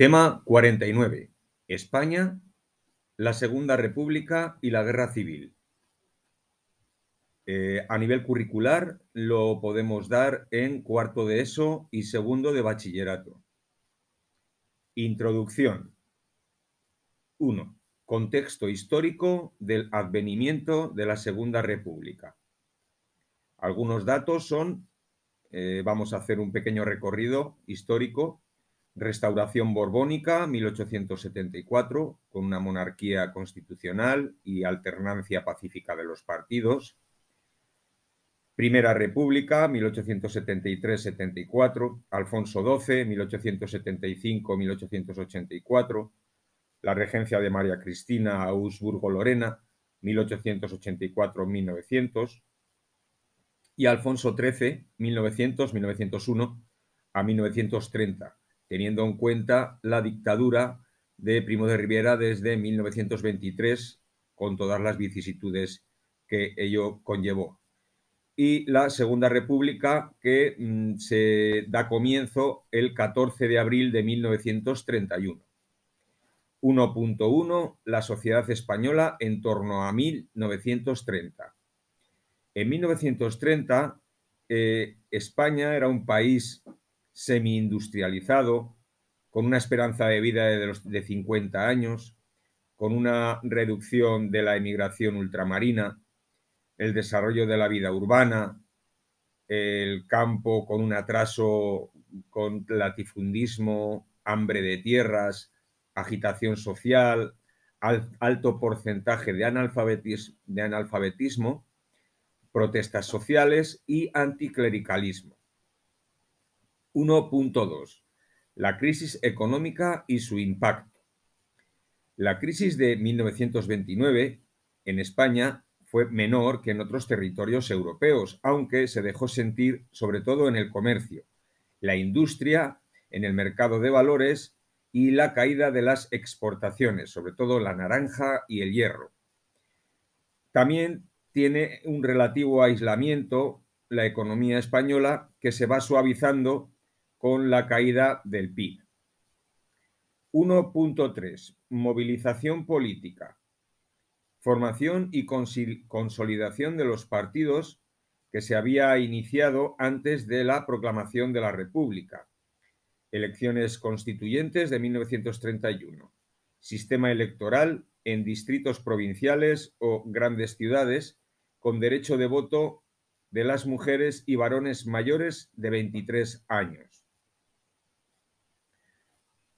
Tema 49. España, la Segunda República y la Guerra Civil. Eh, a nivel curricular lo podemos dar en cuarto de ESO y segundo de bachillerato. Introducción. 1. Contexto histórico del advenimiento de la Segunda República. Algunos datos son, eh, vamos a hacer un pequeño recorrido histórico, restauración borbónica, 1874, con una monarquía constitucional y alternancia pacífica de los partidos. Primera República, 1873-74, Alfonso XII, 1875-1884, la regencia de María Cristina Augsburgo-Lorena, 1884-1900, y Alfonso XIII, 1900-1901 a 1930, teniendo en cuenta la dictadura de Primo de Rivera desde 1923, con todas las vicisitudes que ello conllevó. Y la Segunda República, que mm, se da comienzo el 14 de abril de 1931. 1.1 La sociedad española en torno a 1930. En 1930, eh, España era un país semi-industrializado, con una esperanza de vida de, los, de 50 años, con una reducción de la emigración ultramarina, el desarrollo de la vida urbana, el campo con un atraso con latifundismo, hambre de tierras, agitación social, alto porcentaje de analfabetismo protestas sociales y anticlericalismo. 1.2. La crisis económica y su impacto. La crisis de 1929 en España fue menor que en otros territorios europeos, aunque se dejó sentir sobre todo en el comercio, la industria, en el mercado de valores y la caída de las exportaciones, sobre todo la naranja y el hierro. También tiene un relativo aislamiento la economía española que se va suavizando con la caída del PIB. 1.3. Movilización política. Formación y consolidación de los partidos que se había iniciado antes de la proclamación de la República. Elecciones constituyentes de 1931. Sistema electoral en distritos provinciales o grandes ciudades con derecho de voto de las mujeres y varones mayores de 23 años.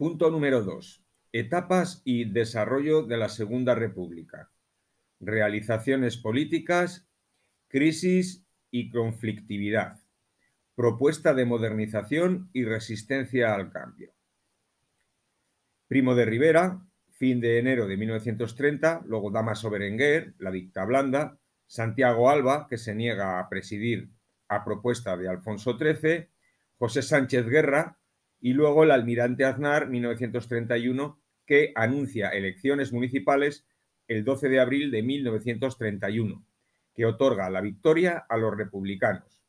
Punto número 2. Etapas y desarrollo de la Segunda República. Realizaciones políticas, crisis y conflictividad. Propuesta de modernización y resistencia al cambio. Primo de Rivera, fin de enero de 1930, luego Damaso Berenguer, la dicta blanda, Santiago Alba, que se niega a presidir a propuesta de Alfonso XIII, José Sánchez Guerra y luego el almirante Aznar, 1931, que anuncia elecciones municipales el 12 de abril de 1931, que otorga la victoria a los republicanos.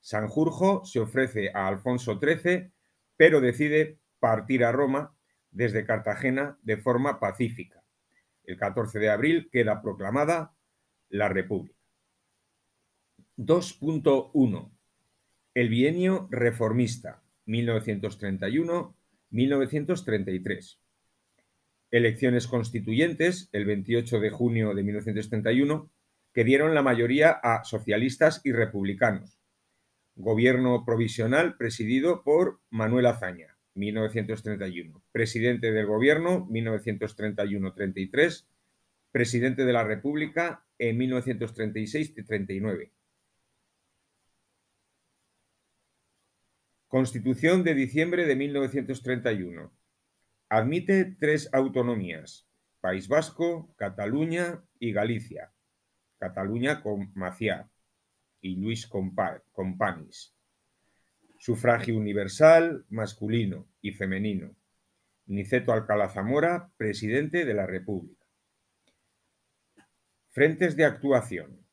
Sanjurjo se ofrece a Alfonso XIII, pero decide partir a Roma desde Cartagena de forma pacífica. El 14 de abril queda proclamada la República. 2.1. El bienio reformista, 1931-1933. Elecciones constituyentes, el 28 de junio de 1931, que dieron la mayoría a socialistas y republicanos. Gobierno provisional presidido por Manuel Azaña, 1931. Presidente del gobierno, 1931-33 presidente de la República en 1936 y 39. Constitución de diciembre de 1931. Admite tres autonomías, País Vasco, Cataluña y Galicia. Cataluña con Maciá y Luis Companys. Sufragio universal, masculino y femenino. Niceto Alcalá Zamora, presidente de la República. Frentes de actuación.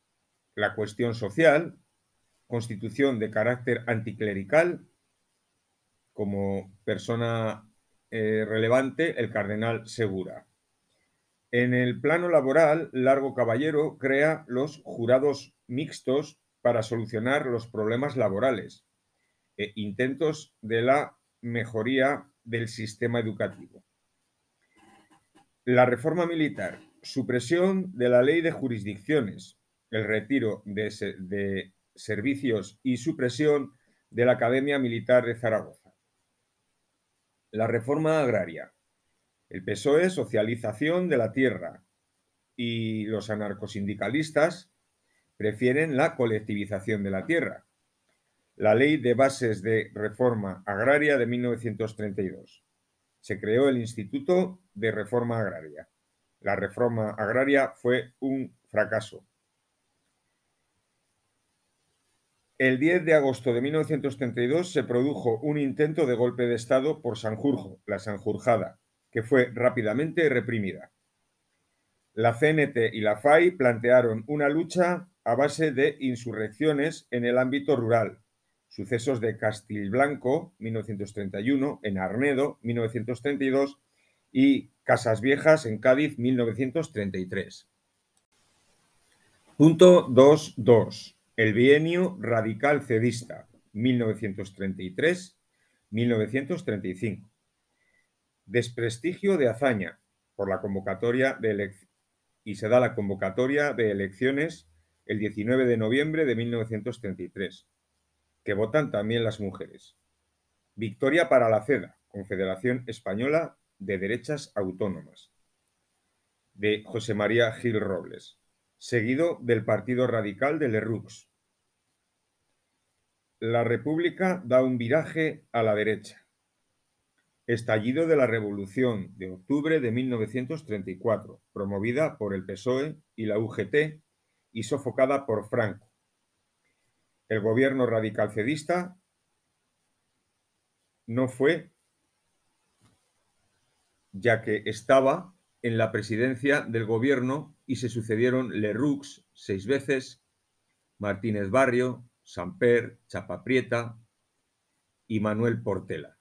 La cuestión social, constitución de carácter anticlerical, como persona eh, relevante el cardenal Segura. En el plano laboral, Largo Caballero crea los jurados mixtos para solucionar los problemas laborales e intentos de la mejoría del sistema educativo. La reforma militar, supresión de la ley de jurisdicciones, el retiro de, de servicios y supresión de la Academia Militar de Zaragoza. La reforma agraria, el PSOE, socialización de la tierra y los anarcosindicalistas prefieren la colectivización de la tierra. La Ley de Bases de Reforma Agraria de 1932. Se creó el Instituto de Reforma Agraria. La reforma agraria fue un fracaso. El 10 de agosto de 1932 se produjo un intento de golpe de Estado por Sanjurjo, la Sanjurjada, que fue rápidamente reprimida. La CNT y la FAI plantearon una lucha a base de insurrecciones en el ámbito rural, sucesos de Castilblanco, 1931, en Arnedo, 1932, y Casas Viejas, en Cádiz, 1933. Punto 2.2. El bienio radical cedista, 1933-1935. Desprestigio de hazaña por la convocatoria de y se da la convocatoria de elecciones el 19 de noviembre de 1933, que votan también las mujeres. Victoria para la CEDA, Confederación Española de Derechas Autónomas, de José María Gil Robles, seguido del Partido Radical de Lerroux. La República da un viraje a la derecha. Estallido de la Revolución de octubre de 1934, promovida por el PSOE y la UGT y sofocada por Franco. El gobierno radical cedista no fue, ya que estaba en la presidencia del gobierno y se sucedieron Lerroux seis veces, Martínez Barrio, Samper, Chapaprieta y Manuel Portela.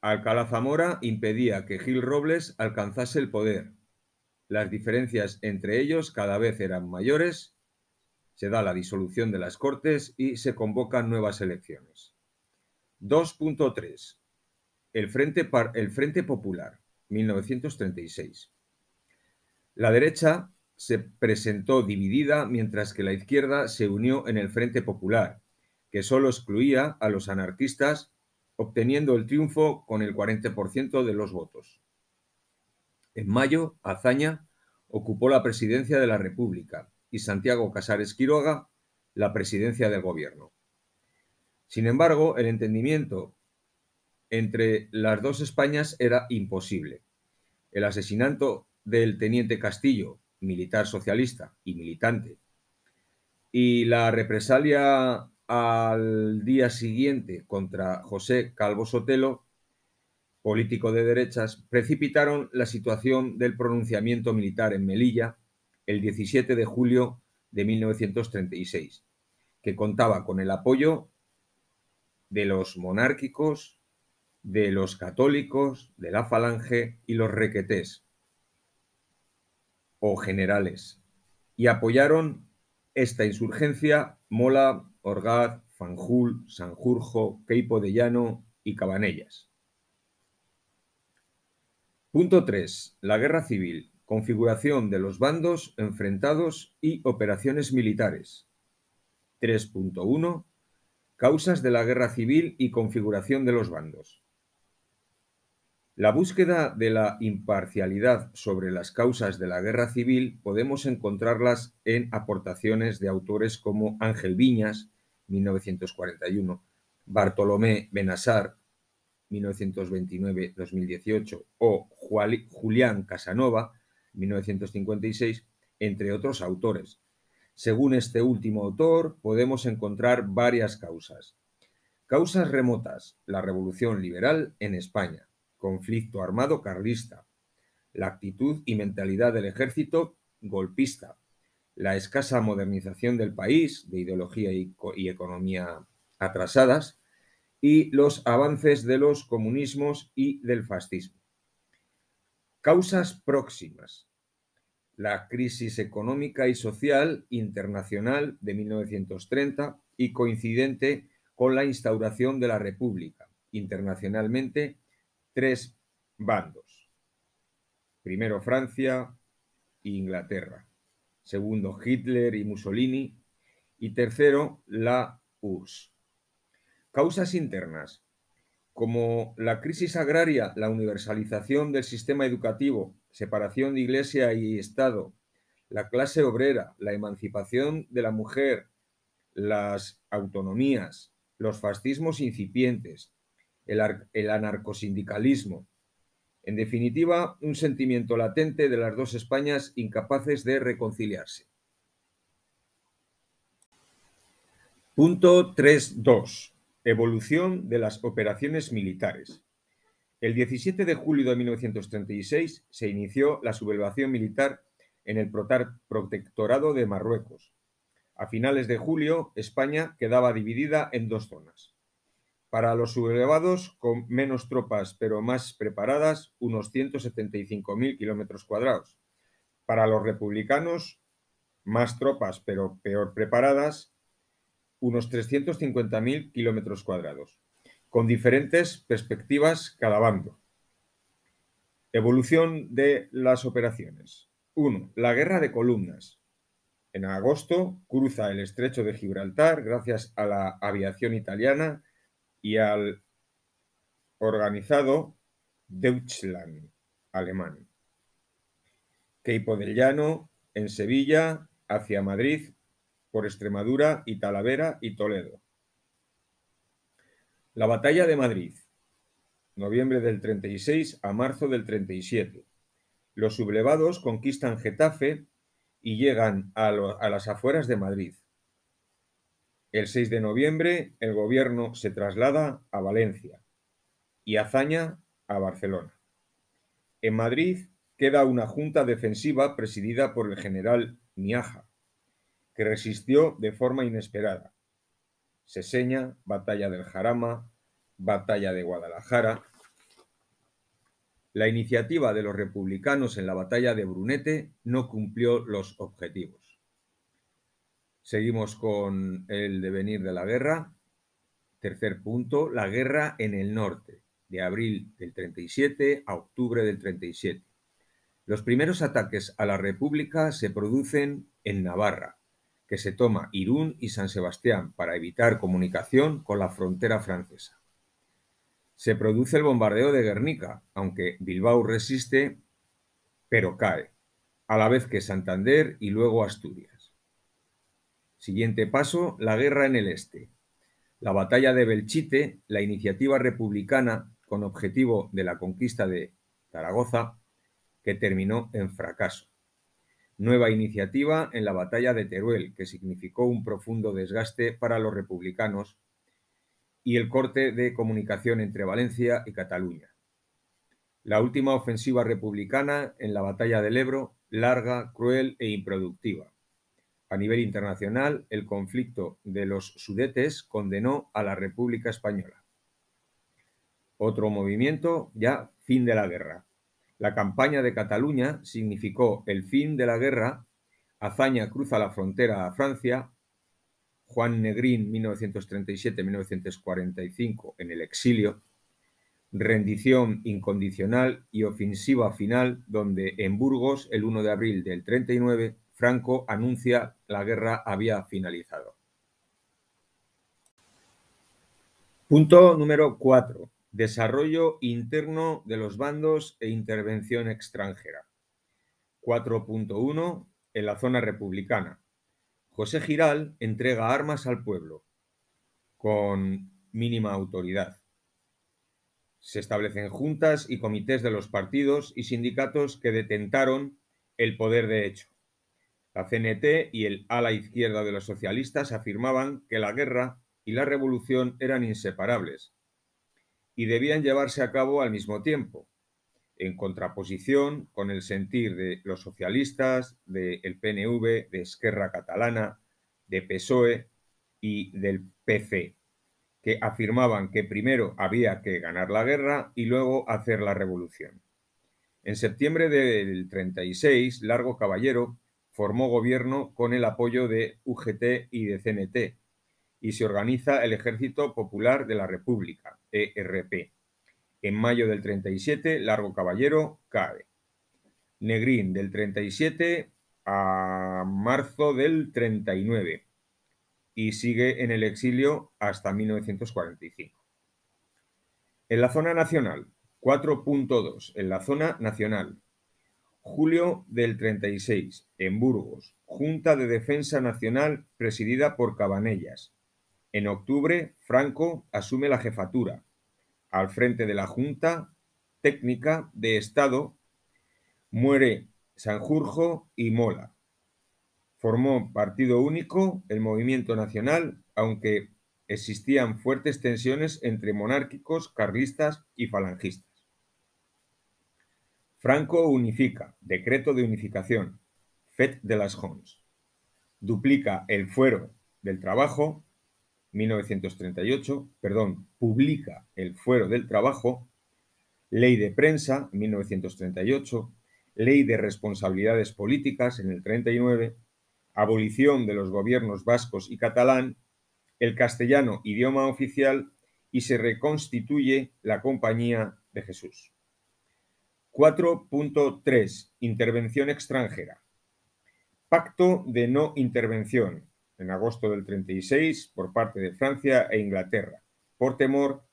Alcalá Zamora impedía que Gil Robles alcanzase el poder. Las diferencias entre ellos cada vez eran mayores, se da la disolución de las Cortes y se convocan nuevas elecciones. 2.3. El Frente, el Frente Popular, 1936. La derecha se presentó dividida mientras que la izquierda se unió en el Frente Popular, que solo excluía a los anarquistas obteniendo el triunfo con el 40% de los votos. En mayo, Azaña ocupó la presidencia de la República y Santiago Casares Quiroga la presidencia del gobierno. Sin embargo, el entendimiento entre las dos Españas era imposible. El asesinato del teniente Castillo, militar socialista y militante, y la represalia al día siguiente contra José Calvo Sotelo, político de derechas, precipitaron la situación del pronunciamiento militar en Melilla el 17 de julio de 1936, que contaba con el apoyo de los monárquicos, de los católicos, de la falange y los requetés o generales, y apoyaron esta insurgencia Mola, Orgaz, Fanjul, Sanjurjo, Queipo de Llano y Cabanellas. Punto 3. La guerra civil. Configuración de los bandos enfrentados y operaciones militares. 3.1. Causas de la guerra civil y configuración de los bandos. La búsqueda de la imparcialidad sobre las causas de la guerra civil podemos encontrarlas en aportaciones de autores como Ángel Viñas, 1941, Bartolomé Benassar, 1929-2018, o Julián Casanova, 1956, entre otros autores. Según este último autor, podemos encontrar varias causas. Causas remotas, la revolución liberal en España, conflicto armado carlista, la actitud y mentalidad del ejército golpista, la escasa modernización del país, de ideología y, economía atrasadas, y los avances de los comunismos y del fascismo. Causas próximas. La crisis económica y social internacional de 1930 y coincidente con la instauración de la República. Internacionalmente, tres bandos. Primero Francia e Inglaterra. Segundo Hitler y Mussolini. Y tercero la URSS. Causas internas. Como la crisis agraria, la universalización del sistema educativo, separación de iglesia y Estado, la clase obrera, la emancipación de la mujer, las autonomías, los fascismos incipientes, el, anarcosindicalismo. En definitiva, un sentimiento latente de las dos Españas incapaces de reconciliarse. Punto 3.2. Evolución de las operaciones militares. El 17 de julio de 1936 se inició la sublevación militar en el protectorado de Marruecos. A finales de julio, España quedaba dividida en dos zonas. Para los sublevados, con menos tropas pero más preparadas, unos 175.000 kilómetros cuadrados. Para los republicanos, más tropas pero peor preparadas, unos 350.000 kilómetros cuadrados, con diferentes perspectivas cada bando. Evolución de las operaciones. 1. La guerra de columnas. En agosto cruza el estrecho de Gibraltar gracias a la aviación italiana y al organizado Deutschland alemán. Queipo del Llano, en Sevilla, hacia Madrid, por Extremadura y Talavera y Toledo. La batalla de Madrid, noviembre del 36 a marzo del 37. Los sublevados conquistan Getafe y llegan a, a las afueras de Madrid. El 6 de noviembre el gobierno se traslada a Valencia y Azaña a Barcelona. En Madrid queda una junta defensiva presidida por el general Miaja, que resistió de forma inesperada. Seseña, Batalla del Jarama, Batalla de Guadalajara. La iniciativa de los republicanos en la batalla de Brunete no cumplió los objetivos. Seguimos con el devenir de la guerra. Tercer punto, la guerra en el norte, de abril del 37 a octubre del 37. Los primeros ataques a la República se producen en Navarra, que se toma Irún y San Sebastián para evitar comunicación con la frontera francesa. Se produce el bombardeo de Guernica, aunque Bilbao resiste, pero cae, a la vez que Santander y luego Asturias. Siguiente paso, la guerra en el este. La batalla de Belchite, la iniciativa republicana con objetivo de la conquista de Zaragoza, que terminó en fracaso. Nueva iniciativa en la batalla de Teruel, que significó un profundo desgaste para los republicanos, y el corte de comunicación entre Valencia y Cataluña. La última ofensiva republicana en la batalla del Ebro, larga, cruel e improductiva. A nivel internacional, el conflicto de los Sudetes condenó a la República Española. Otro movimiento, ya fin de la guerra. La campaña de Cataluña significó el fin de la guerra, Azaña cruza la frontera a Francia, Juan Negrín 1937-1945 en el exilio, rendición incondicional y ofensiva final donde en Burgos el 1 de abril del 39 Franco anuncia la guerra había finalizado. Punto número 4. Desarrollo interno de los bandos e intervención extranjera. 4.1. En la zona republicana. José Giral entrega armas al pueblo con mínima autoridad. Se establecen juntas y comités de los partidos y sindicatos que detentaron el poder de hecho. La CNT y el ala izquierda de los socialistas afirmaban que la guerra y la revolución eran inseparables y debían llevarse a cabo al mismo tiempo, en contraposición con el sentir de los socialistas, del PNV, de Esquerra Catalana, de PSOE y del PC, que afirmaban que primero había que ganar la guerra y luego hacer la revolución. En septiembre del 36, Largo Caballero formó gobierno con el apoyo de UGT y de CNT y se organiza el Ejército Popular de la República, ERP. En mayo del 37, Largo Caballero cae. Negrín del 37 a marzo del 39 y sigue en el exilio hasta 1945. En la zona nacional, 4.2 en la zona nacional. Julio del 36, en Burgos, Junta de Defensa Nacional presidida por Cabanellas. En octubre, Franco asume la jefatura. Al frente de la Junta Técnica de Estado muere Sanjurjo y Mola. Formó partido único el movimiento nacional, aunque existían fuertes tensiones entre monárquicos, carlistas y falangistas. Franco unifica, decreto de unificación, FET de las Homs. Duplica el fuero del trabajo, 1938, perdón, publica el fuero del trabajo, ley de prensa, 1938, ley de responsabilidades políticas en el 39, abolición de los gobiernos vascos y catalán, el castellano idioma oficial y se reconstituye la Compañía de Jesús. 4.3. Intervención extranjera. Pacto de no intervención en agosto del 36 por parte de Francia e Inglaterra, por temor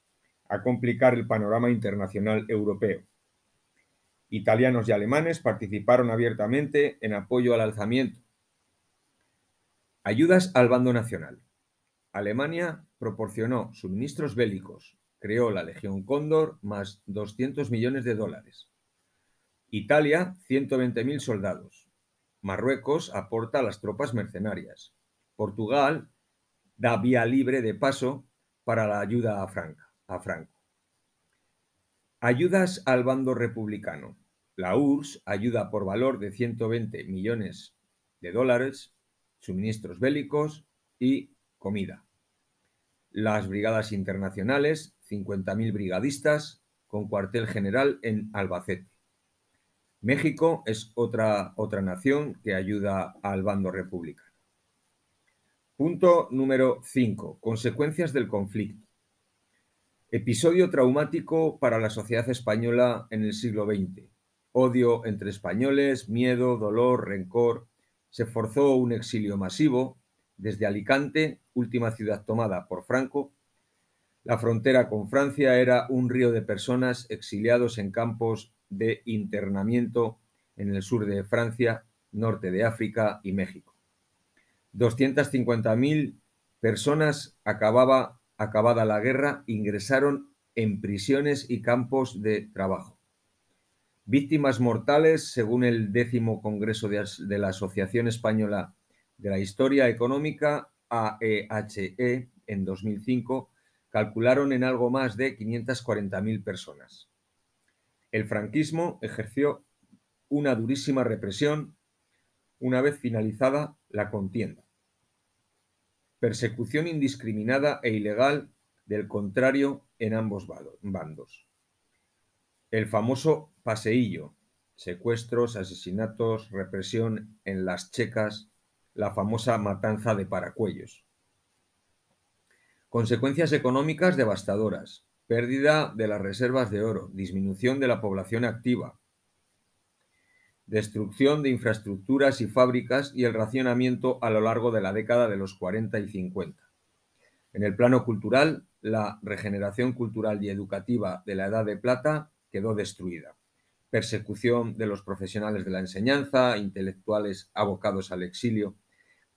a complicar el panorama internacional europeo. Italianos y alemanes participaron abiertamente en apoyo al alzamiento. Ayudas al bando nacional. Alemania proporcionó suministros bélicos, creó la Legión Cóndor más 200 millones de dólares. Italia, 120.000 soldados. Marruecos aporta las tropas mercenarias. Portugal da vía libre de paso para la ayuda a, a Franco. Ayudas al bando republicano. La URSS ayuda por valor de 120 millones de dólares, suministros bélicos y comida. Las brigadas internacionales, 50.000 brigadistas, con cuartel general en Albacete. México es otra, otra nación que ayuda al bando republicano. Punto número 5. Consecuencias del conflicto. Episodio traumático para la sociedad española en el siglo XX. Odio entre españoles, miedo, dolor, rencor. Se forzó un exilio masivo desde Alicante, última ciudad tomada por Franco. La frontera con Francia era un río de personas exiliados en campos de internamiento en el sur de Francia, norte de África y México. 250.000 personas acababa, acabada la guerra ingresaron en prisiones y campos de trabajo. Víctimas mortales, según el décimo Congreso de, de la Asociación Española de la Historia Económica, AEHE, e, en 2005, calcularon en algo más de 540.000 personas. El franquismo ejerció una durísima represión una vez finalizada la contienda. Persecución indiscriminada e ilegal del contrario en ambos bandos. El famoso paseillo, secuestros, asesinatos, represión en las checas, la famosa matanza de paracuellos. Consecuencias económicas devastadoras, pérdida de las reservas de oro, disminución de la población activa, destrucción de infraestructuras y fábricas y el racionamiento a lo largo de la década de los 40 y 50. En el plano cultural, la regeneración cultural y educativa de la Edad de Plata quedó destruida. Persecución de los profesionales de la enseñanza, intelectuales abocados al exilio,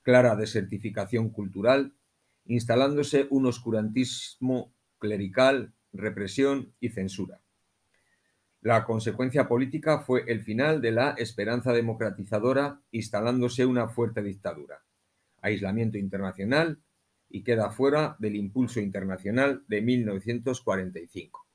clara desertificación cultural, instalándose un oscurantismo clerical represión y censura. La consecuencia política fue el final de la esperanza democratizadora, instalándose una fuerte dictadura, aislamiento internacional y queda fuera del impulso internacional de 1945.